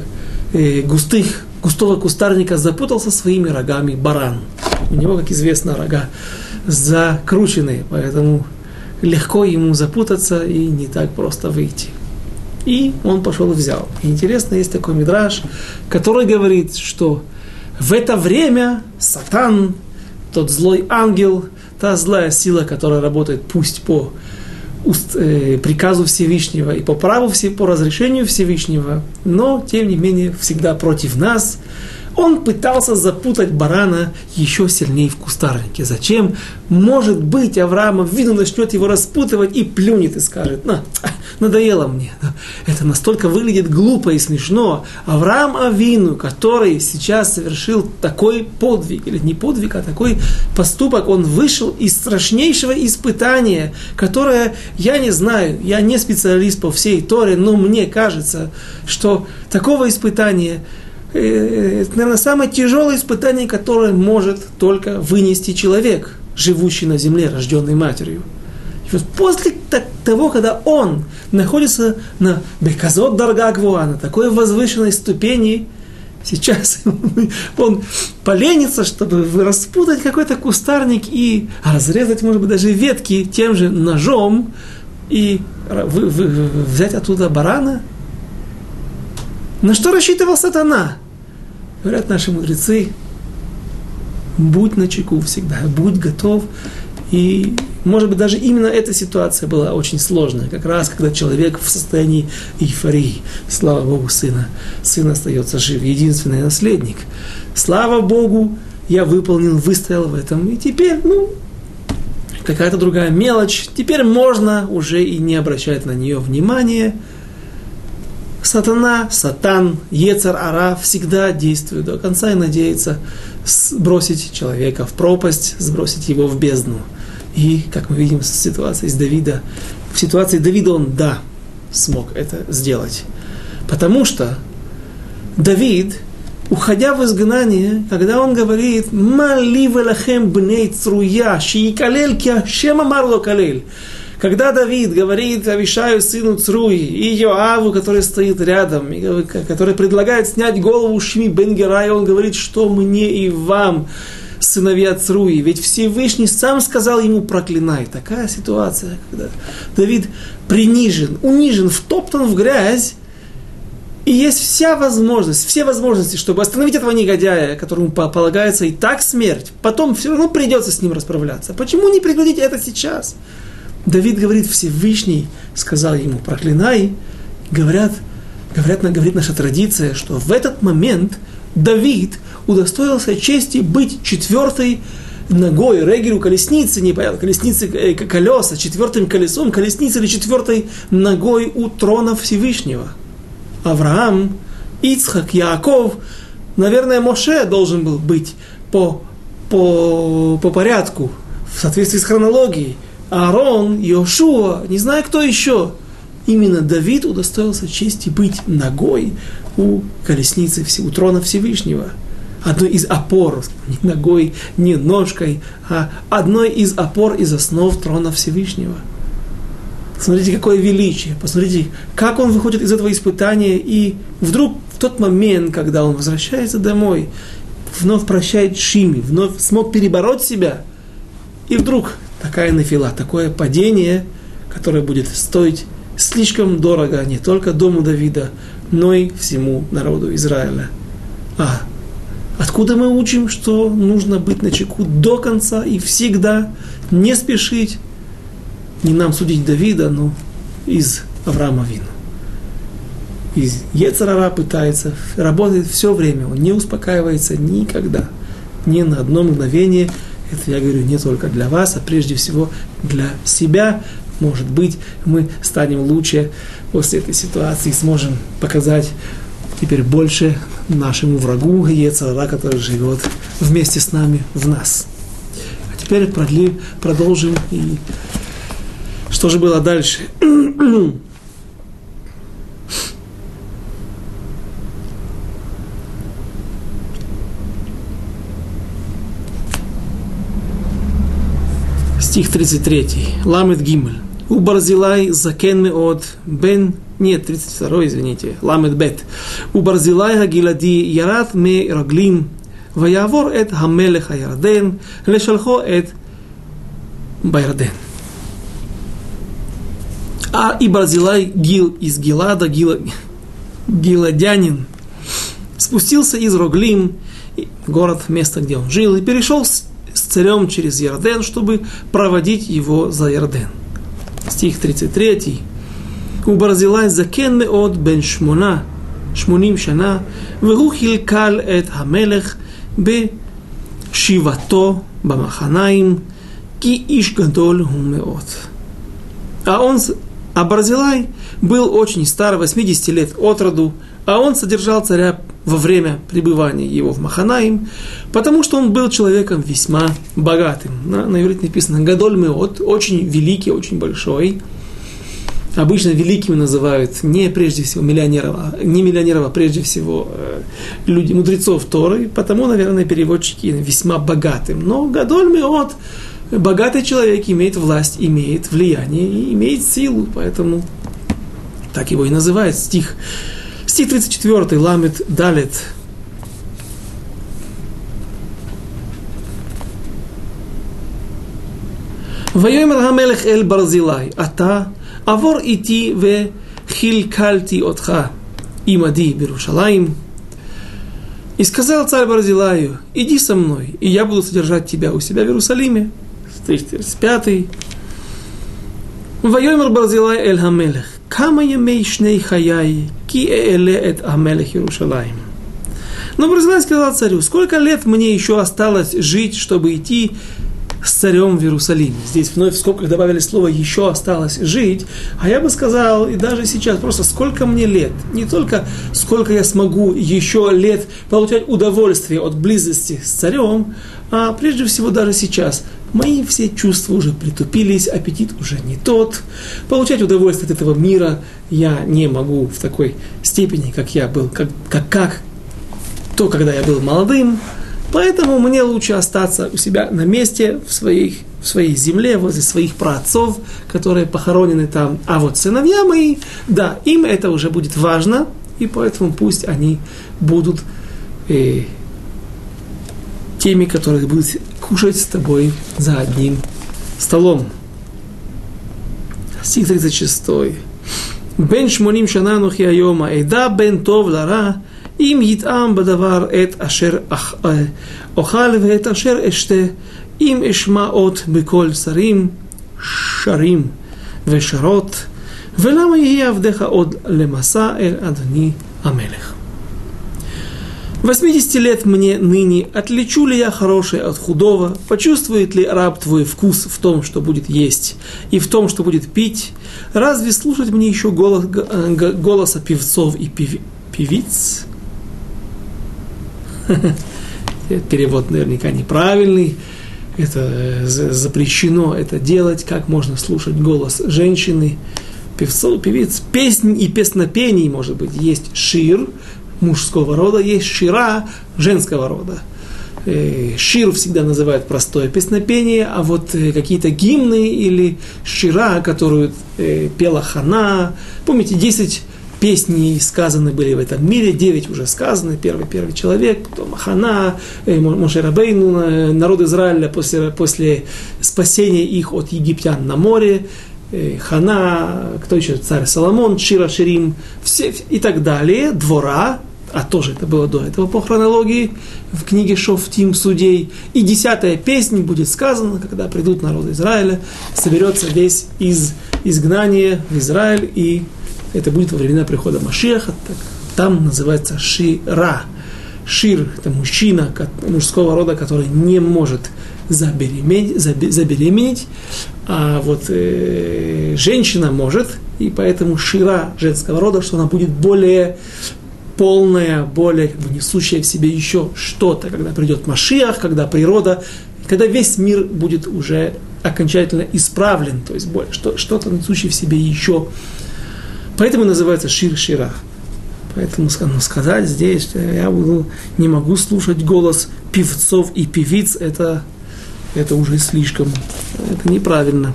э, густых, густого кустарника запутался своими рогами баран. У него, как известно, рога закрученные, поэтому легко ему запутаться и не так просто выйти. И он пошел и взял. Интересно, есть такой мидраж, который говорит, что в это время Сатан, тот злой ангел, та злая сила, которая работает пусть по уст, э, приказу Всевышнего и по праву, по разрешению Всевышнего, но, тем не менее, всегда против нас – он пытался запутать барана еще сильнее в кустарнике. Зачем? Может быть, Авраам виду начнет его распутывать и плюнет и скажет, на, надоело мне. Это настолько выглядит глупо и смешно. Авраам Авину, который сейчас совершил такой подвиг, или не подвиг, а такой поступок, он вышел из страшнейшего испытания, которое, я не знаю, я не специалист по всей Торе, но мне кажется, что такого испытания это, наверное, самое тяжелое испытание, которое может только вынести человек, живущий на земле, рожденный матерью. И вот после того, когда он находится на Беказот Даргагвуа, на такой возвышенной ступени, сейчас <laughs> он поленится, чтобы распутать какой-то кустарник и разрезать, может быть, даже ветки тем же ножом и взять оттуда барана. На что рассчитывал сатана? Говорят наши мудрецы, будь на чеку всегда, будь готов. И, может быть, даже именно эта ситуация была очень сложная, как раз когда человек в состоянии эйфории. Слава Богу, сына. Сын остается жив, единственный наследник. Слава Богу, я выполнил, выстоял в этом. И теперь, ну, какая-то другая мелочь. Теперь можно уже и не обращать на нее внимания – сатана, сатан, Ецар Ара всегда действует до конца и надеется сбросить человека в пропасть, сбросить его в бездну. И, как мы видим в ситуации Давида, в ситуации Давида он, да, смог это сделать. Потому что Давид, уходя в изгнание, когда он говорит «Мали велахем бней цруя, шиикалель ки Ашем амар калель», когда Давид говорит Авишаю, сыну Цруи, и Йоаву, который стоит рядом, и который предлагает снять голову Шми Бенгерая, он говорит, что мне и вам, сыновья Цруи. Ведь Всевышний сам сказал ему проклинай. Такая ситуация, когда Давид принижен, унижен, втоптан в грязь, и есть вся возможность, все возможности, чтобы остановить этого негодяя, которому полагается и так смерть. Потом все равно придется с ним расправляться. Почему не прекратить это сейчас? Давид говорит, Всевышний сказал ему, проклинай. Говорят, говорят, говорит наша традиция, что в этот момент Давид удостоился чести быть четвертой ногой, регеру колесницы, не понятно, колесницы, э, колеса, четвертым колесом, колесницы или четвертой ногой у трона Всевышнего. Авраам, Ицхак, Яаков, наверное, Моше должен был быть по, по, по порядку, в соответствии с хронологией. Аарон, Йошуа, не знаю кто еще. Именно Давид удостоился чести быть ногой у колесницы, у трона Всевышнего. Одной из опор, не ногой, не ножкой, а одной из опор из основ трона Всевышнего. Смотрите, какое величие, посмотрите, как он выходит из этого испытания, и вдруг в тот момент, когда он возвращается домой, вновь прощает Шими, вновь смог перебороть себя, и вдруг такая нафила, такое падение, которое будет стоить слишком дорого не только дому Давида, но и всему народу Израиля. А откуда мы учим, что нужно быть на чеку до конца и всегда не спешить, не нам судить Давида, но из Авраама Вину. Из Ецарара пытается, работает все время, он не успокаивается никогда, ни на одно мгновение – это я говорю не только для вас, а прежде всего для себя. Может быть, мы станем лучше после этой ситуации, сможем показать теперь больше нашему врагу Ецара, который живет вместе с нами в нас. А теперь продли, продолжим. И что же было дальше? <clears throat> стих 33. Ламет Гимель. У Барзилай закен от бен нет, 32 извините, ламет бет. У Барзилай Гилади Ярат ме Раглим, Ваявор эт Хамелех Ярден, Лешалхо эт Байрден. А и Барзилай Гил из Гилада, Гила, Гиладянин, спустился из Роглим, город, место, где он жил, и перешел с, с царем через Ярден, чтобы проводить его за Ярден. Стих 33. У Барзилай закен меод бен шмона, шмоним шана, והוא כלכל את המלך בשיבתו במחניים, כי איש גדול הוא מאוד. А он, а Барзилай был очень стар, 80 лет от роду, а он содержал царя во время пребывания его в Маханаим, потому что он был человеком весьма богатым. На, на иврите написано «Гадоль меот», очень великий, очень большой. Обычно великими называют не прежде всего миллионеров, а не миллионеров, а прежде всего э, люди, мудрецов Торы, потому, наверное, переводчики весьма богатым. Но Гадоль меот, богатый человек имеет власть, имеет влияние имеет силу, поэтому так его и называют стих Стих 34, ламит далит. ויאמר המלך אל ברזילי, אתה עבור איתי וכלכלתי אותך עמדי בירושלים. И сказал царь Барзилаю, иди со мной, и я буду содержать тебя у себя в Иерусалиме. 35. ויאמר ברזילי אל המלך, כמה ימי שני חיי ки эле эт амелех Иерушалаем. Но Барзилай сказал царю, сколько лет мне еще осталось жить, чтобы идти с царем в Иерусалиме. Здесь вновь в скобках добавили слово «еще осталось жить», а я бы сказал, и даже сейчас, просто сколько мне лет, не только сколько я смогу еще лет получать удовольствие от близости с царем, а прежде всего даже сейчас мои все чувства уже притупились, аппетит уже не тот, получать удовольствие от этого мира я не могу в такой степени, как я был, как, как, как то, когда я был молодым, Поэтому мне лучше остаться у себя на месте, в, своих, в своей земле, возле своих праотцов, которые похоронены там. А вот сыновья мои, да, им это уже будет важно, и поэтому пусть они будут э, теми, которые будут кушать с тобой за одним столом. Стих 36. Бен шмоним шананухи айома, эда бен тов лара, אם יטעם בדבר את אשר אוכל ואת אשר אשתה, אם אשמע אות בקול שרים, שרים ושרות, ולמה יהיה עבדך עוד למסע אל אדוני המלך. 80 лет мне ныне, отличу ли я хорошее от худого, почувствует ли раб твой вкус в том, что будет есть, и в том, что будет пить, разве слушать мне еще голос, голоса певцов и пев, певиц? <laughs> Перевод наверняка неправильный. Это э, запрещено это делать. Как можно слушать голос женщины, певцов, певиц, песнь и песнопений, может быть, есть шир мужского рода, есть шира женского рода. Э, шир всегда называют простое песнопение, а вот э, какие-то гимны или шира, которую пела Хана, помните, 10 песни сказаны были в этом мире, девять уже сказаны, первый, первый человек, потом Хана, э, Моше Рабейну, э, народ Израиля после, после спасения их от египтян на море, э, Хана, кто еще, царь Соломон, Шира Ширим, все, и так далее, двора, а тоже это было до этого по хронологии, в книге Шофтим судей. И десятая песня будет сказана, когда придут народы Израиля, соберется весь из изгнания в Израиль и это будет во времена прихода Машеха, так, там называется Шира. Шир – это мужчина мужского рода, который не может забеременеть, забеременеть а вот э, женщина может, и поэтому Шира женского рода, что она будет более полная, более как бы, несущая в себе еще что-то, когда придет Машиах, когда природа, когда весь мир будет уже окончательно исправлен, то есть что, что-то несущее в себе еще Поэтому называется шир шира. Поэтому ну, сказать здесь, что я буду, не могу слушать голос певцов и певиц, это, это уже слишком, это неправильно,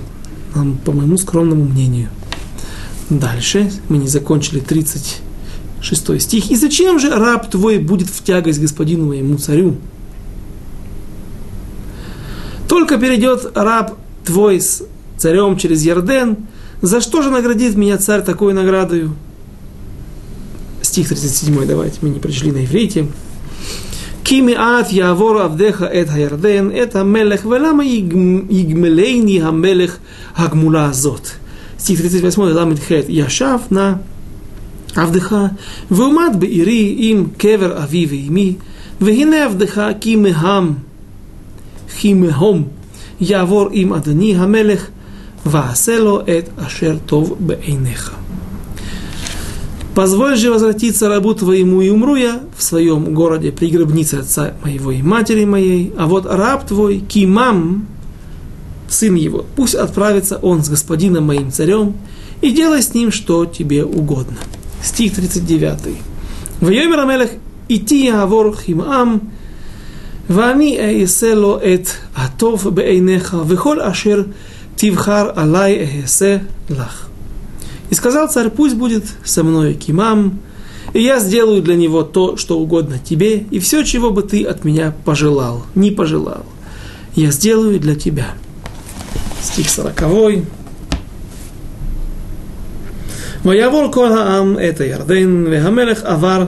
по моему скромному мнению. Дальше, мы не закончили 36 стих. «И зачем же раб твой будет в тягость господину моему царю? Только перейдет раб твой с царем через Ярден, за что же наградит меня царь такой наградою?» Стих 37, давайте, мы не прочли на иврите. Кимиат Явор Авдеха Эт Хайрден, это Мелех Велама Игмелейни Хамелех Агмула Азот. Стих 38, Ламит Хет, Яшав на Авдеха, Вумат Беири им Кевер Ави Вейми, Вегине Авдеха Кимехам Химехом, Явор им Адани Хамелех, Ваасело Эт Ашер Тов Бейнеха. Позволь же возвратиться рабу твоему и умру я в своем городе при гробнице отца моего и матери моей, а вот раб твой, кимам, сын его, пусть отправится он с господином моим царем и делай с ним, что тебе угодно. Стих 39. ויאמר המלך איתי יעבור כמעם ואני אעשה לו את הטוב בעיניך וכל אשר תבחר עלי אעשה לך. И сказал царь, пусть будет со мной кимам, и я сделаю для него то, что угодно тебе, и все, чего бы ты от меня пожелал, не пожелал, я сделаю для тебя. стих 40. ויעבור כל העם את הירדן, והמלך עבר,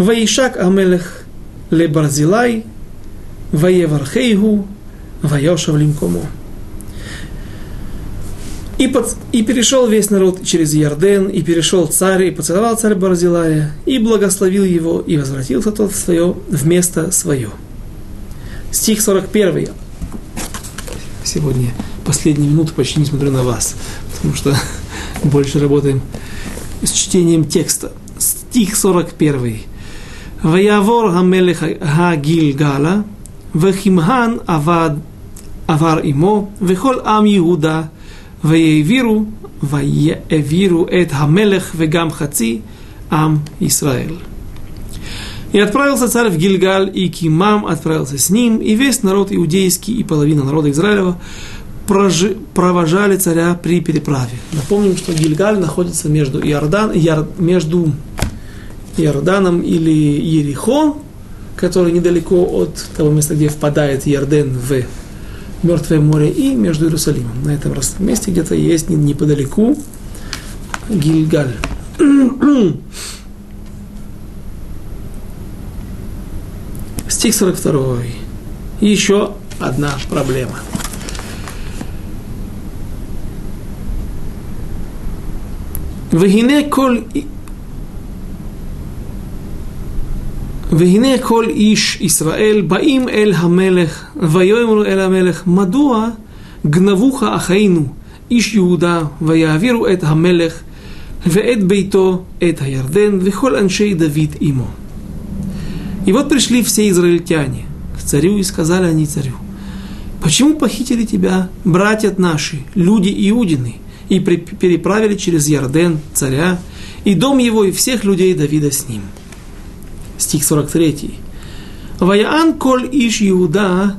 וישק המלך לברזילי, ויברכהו, ויושב למקומו. И, под, и перешел весь народ через Ярден, и перешел царь, и поцеловал царь Барзилая, и благословил его, и возвратился тот в, свое, в место свое. Стих 41. Сегодня последние минуты почти не смотрю на вас, потому что <laughs> больше работаем с чтением текста. Стих 41. Ваявор Гамелех Гагильгала, Вехимхан Авар Имо, Вехол Ам Иуда, Ваевиру, Ваевиру эт хамелех вегам хаци ам Исраэль. И отправился царь в Гильгаль, и Кимам отправился с ним, и весь народ иудейский, и половина народа Израилева прожи, провожали царя при переправе. Напомним, что Гильгаль находится между, Иордан, Иор, между Иорданом или Ерихо, который недалеко от того места, где впадает Ярден в Мертвое море и между Иерусалимом. На этом месте где-то есть неподалеку Гильгаль. <clears throat> Стих 42. И еще одна проблема. Вегине коль והנה כל איש ישראל באים אל המלך ויאמרו אל המלך מדוע גנבוך אחינו איש יהודה ויעבירו את המלך ואת ביתו את הירדן וכל אנשי דוד עמו. И вот пришли все израильтяне к царю и сказали они царю, почему похитили тебя братья наши, люди иудины, и переправили через Ярден царя, и дом его, и всех людей Давида с ним. Стих 43. Ваяан коль иш Иуда,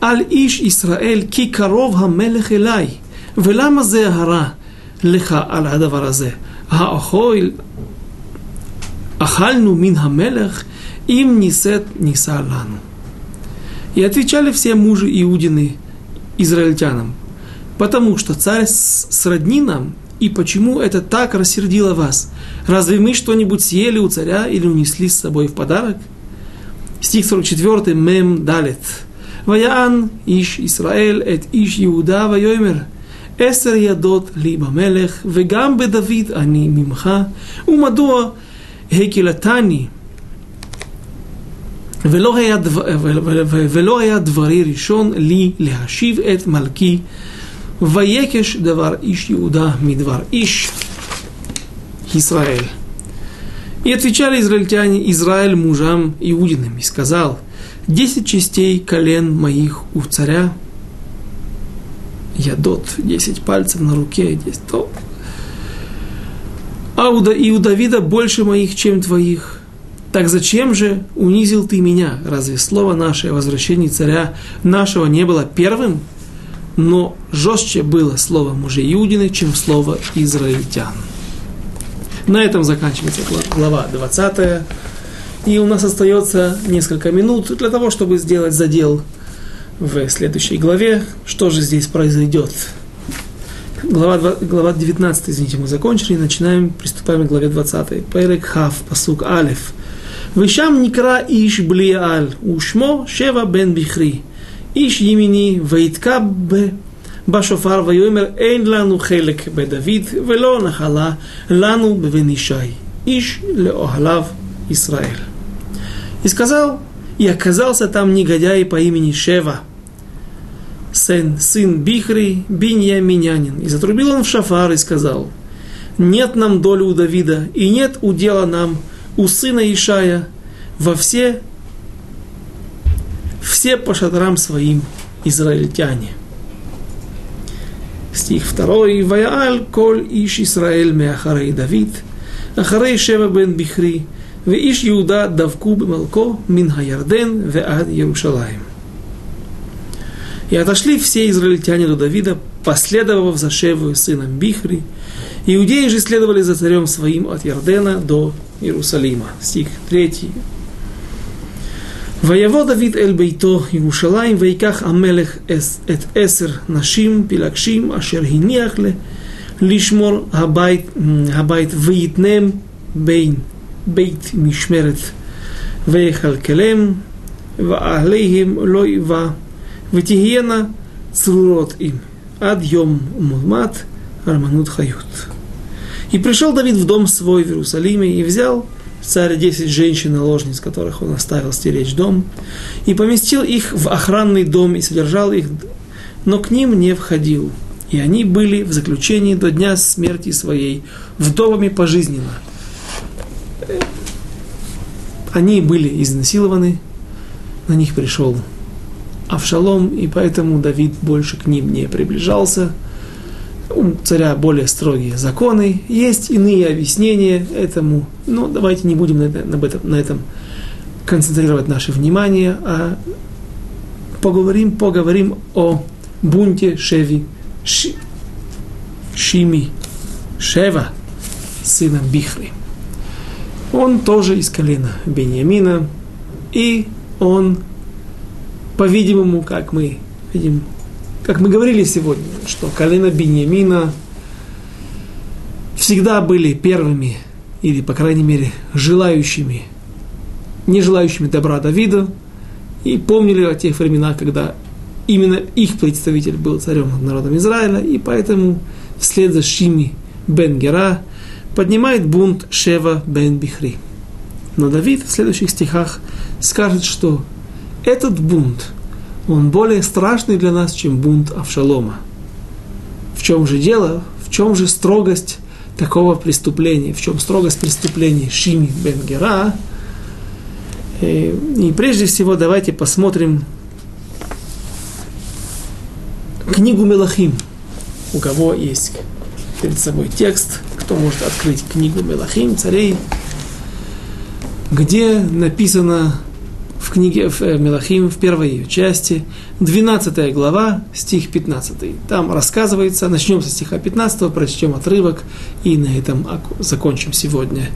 аль иш Исраэль, ки коров хамелех элай, ולמה זה הרע לך על הדבר הזה? האכול, אכלנו מן המלך, им нисет ниса лану. И отвечали все мужи Иудины израильтянам, потому что царь сродни нам, и почему это так рассердило вас? Разве мы что-нибудь съели у царя или унесли с собой в подарок? Стих 44, Мем Далет. Ваян иш Исраэль эт иш Иуда вайомер. עשר ידות לי במלך, וגם בדוד אני ממך, ומדוע הקלתני ולא היה, דבר, ולא היה דברי ראשון לי להשיב את מלכי Ваекеш давар иш Иуда мидвар иш Израиль. И отвечали израильтяне Израиль мужам Иудиным и сказал, десять частей колен моих у царя, ядот, десять пальцев на руке, десять то. А и у Давида больше моих, чем твоих. Так зачем же унизил ты меня? Разве слово наше о возвращении царя нашего не было первым? Но жестче было слово мужей Иудины, чем слово израильтян. На этом заканчивается глава 20. И у нас остается несколько минут для того, чтобы сделать задел в следующей главе. Что же здесь произойдет? Глава, 2, глава 19, извините, мы закончили. Начинаем, приступаем к главе 20. Перек Хав, посук Алиф. Вышам никра иш блиаль, ушмо шева бен бихри. Иш Йемини, Вейткаббе, Башофар, Вайомер, Эйн лану хелек бедавид, Вело нахала лану бвенишай. Иш леохалав Исраэль. И сказал, и оказался там негодяй по имени Шева, сын, сын Бихри, Биньяминянин. И затрубил он в шафар и сказал, нет нам доли у Давида, и нет удела нам у сына Ишая во все все по шатрам своим израильтяне. Стих второй. Ваяаль коль иш Исраэль меахарей Давид, ахарей Шева бен Бихри, ואיש יהודה דבקו במלכו מן הירדן ועד ירושלים. И отошли все израильтяне до Давида, последовав за Шеву сыном Бихри. Иудеи же следовали за царем своим от Ярдена до Иерусалима. Стих 3. ויבוא דוד אל ביתו ירושלים ויקח המלך את עשר נשים פילגשים אשר הניח לשמור הבית, הבית ויתנם בין בית משמרת ויכלכלם ועליהם לא יבא ותהיינה צרורות им עד יום ומולמד арманут хают. И пришел Давид в дом свой в Иерусалиме и взял царь десять женщин-наложниц, которых он оставил стеречь дом, и поместил их в охранный дом и содержал их, но к ним не входил. И они были в заключении до дня смерти своей, вдовами пожизненно – они были изнасилованы, на них пришел Авшалом, и поэтому Давид больше к ним не приближался. У царя более строгие законы, есть иные объяснения этому, но давайте не будем на, это, на, этом, на этом концентрировать наше внимание, а поговорим, поговорим о бунте Шеви, Ши, Шими, Шева, сына Бихри. Он тоже из колена Бениамина, и он, по-видимому, как мы видим, как мы говорили сегодня, что колено Бениамина всегда были первыми, или, по крайней мере, желающими, не желающими добра Давида, и помнили о тех временах, когда именно их представитель был царем над народом Израиля, и поэтому вслед за Шими бен Гера поднимает бунт Шева бен Бихри. Но Давид в следующих стихах скажет, что этот бунт, он более страшный для нас, чем бунт Авшалома. В чем же дело? В чем же строгость такого преступления? В чем строгость преступления Шими бен Гера? Э, и прежде всего давайте посмотрим книгу Мелахим. У кого есть перед собой текст – кто может открыть книгу Мелахим, царей, где написано в книге в э, Мелахим, в первой ее части, 12 глава, стих 15. Там рассказывается, начнем со стиха 15, прочтем отрывок и на этом закончим сегодня.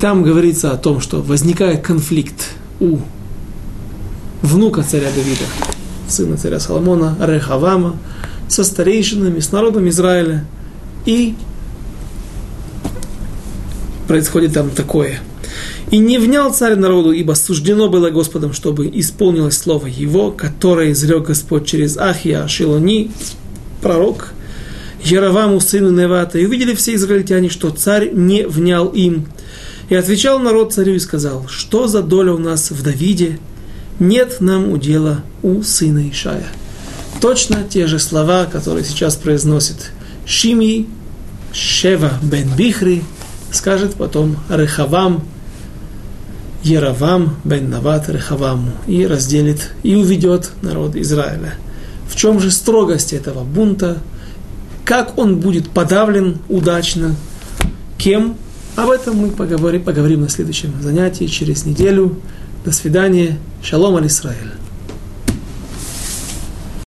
Там говорится о том, что возникает конфликт у внука царя Давида, сына царя Соломона, Рехавама, со старейшинами, с народом Израиля. И происходит там такое. «И не внял царь народу, ибо суждено было Господом, чтобы исполнилось слово его, которое изрек Господь через Ахия Шилони, пророк, Яроваму, сыну Невата, и увидели все израильтяне, что царь не внял им. И отвечал народ царю и сказал, что за доля у нас в Давиде? Нет нам удела у сына Ишая. Точно те же слова, которые сейчас произносит Шими Шева бен Бихри, скажет потом Рехавам, Яровам бен Нават Рехаваму и разделит и уведет народ Израиля. В чем же строгость этого бунта? Как он будет подавлен удачно? Кем? Об этом мы поговорим, поговорим на следующем занятии через неделю. До свидания. Шалом аль.